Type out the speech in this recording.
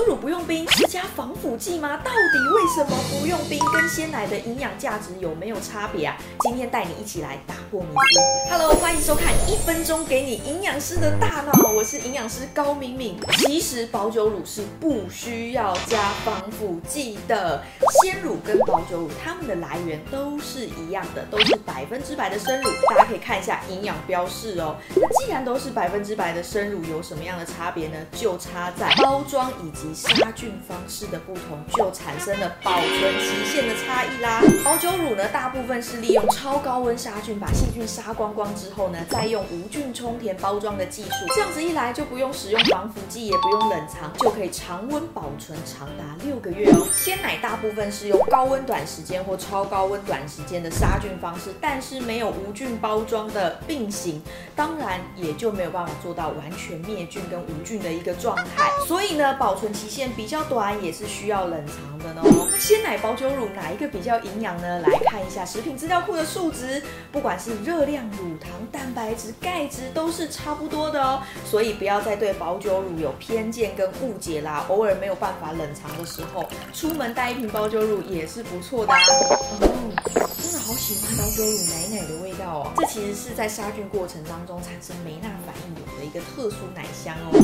酒乳不用冰是加防腐剂吗？到底为什么不用冰？跟鲜奶的营养价值有没有差别啊？今天带你一起来打破迷思。Hello，欢迎收看一分钟给你营养师的大脑，我是营养师高敏敏。其实保酒乳是不需要加防腐剂的，鲜乳跟保酒乳它们的来源都是一样的，都是百分之百的生乳。大家可以看一下营养标示哦。既然都是百分之百的生乳，有什么样的差别呢？就差在包装以及杀菌方式的不同，就产生了保存期限的差异啦。保酒乳呢，大部分是利用超高温杀菌，把细菌杀光光之后呢，再用无菌充填包装的技术，这样子一来就不用使用防腐剂，也不用冷藏，就可以常温保存长达六个月哦。鲜奶大部分是用高温短时间或超高温短时间的杀菌方式，但是没有无菌包装的并行，当然也就没有办法做到完全灭菌跟无菌的一个状态。所以呢，保存期限比较短，也是需要冷藏的呢。那鲜奶、保酒乳哪一个比较营养呢？来看一下食品资料库的数值，不管是热量、乳糖、蛋白质、钙质都是差不多的哦。所以不要再对保酒乳有偏见跟误解啦。偶尔没有办法冷藏的时候，出门带一瓶保酒乳也是不错的啊。哦，真的好喜欢老酒乳奶奶的味道哦。这其实是在杀菌过程当中产生梅纳反应有的一个特殊奶香哦。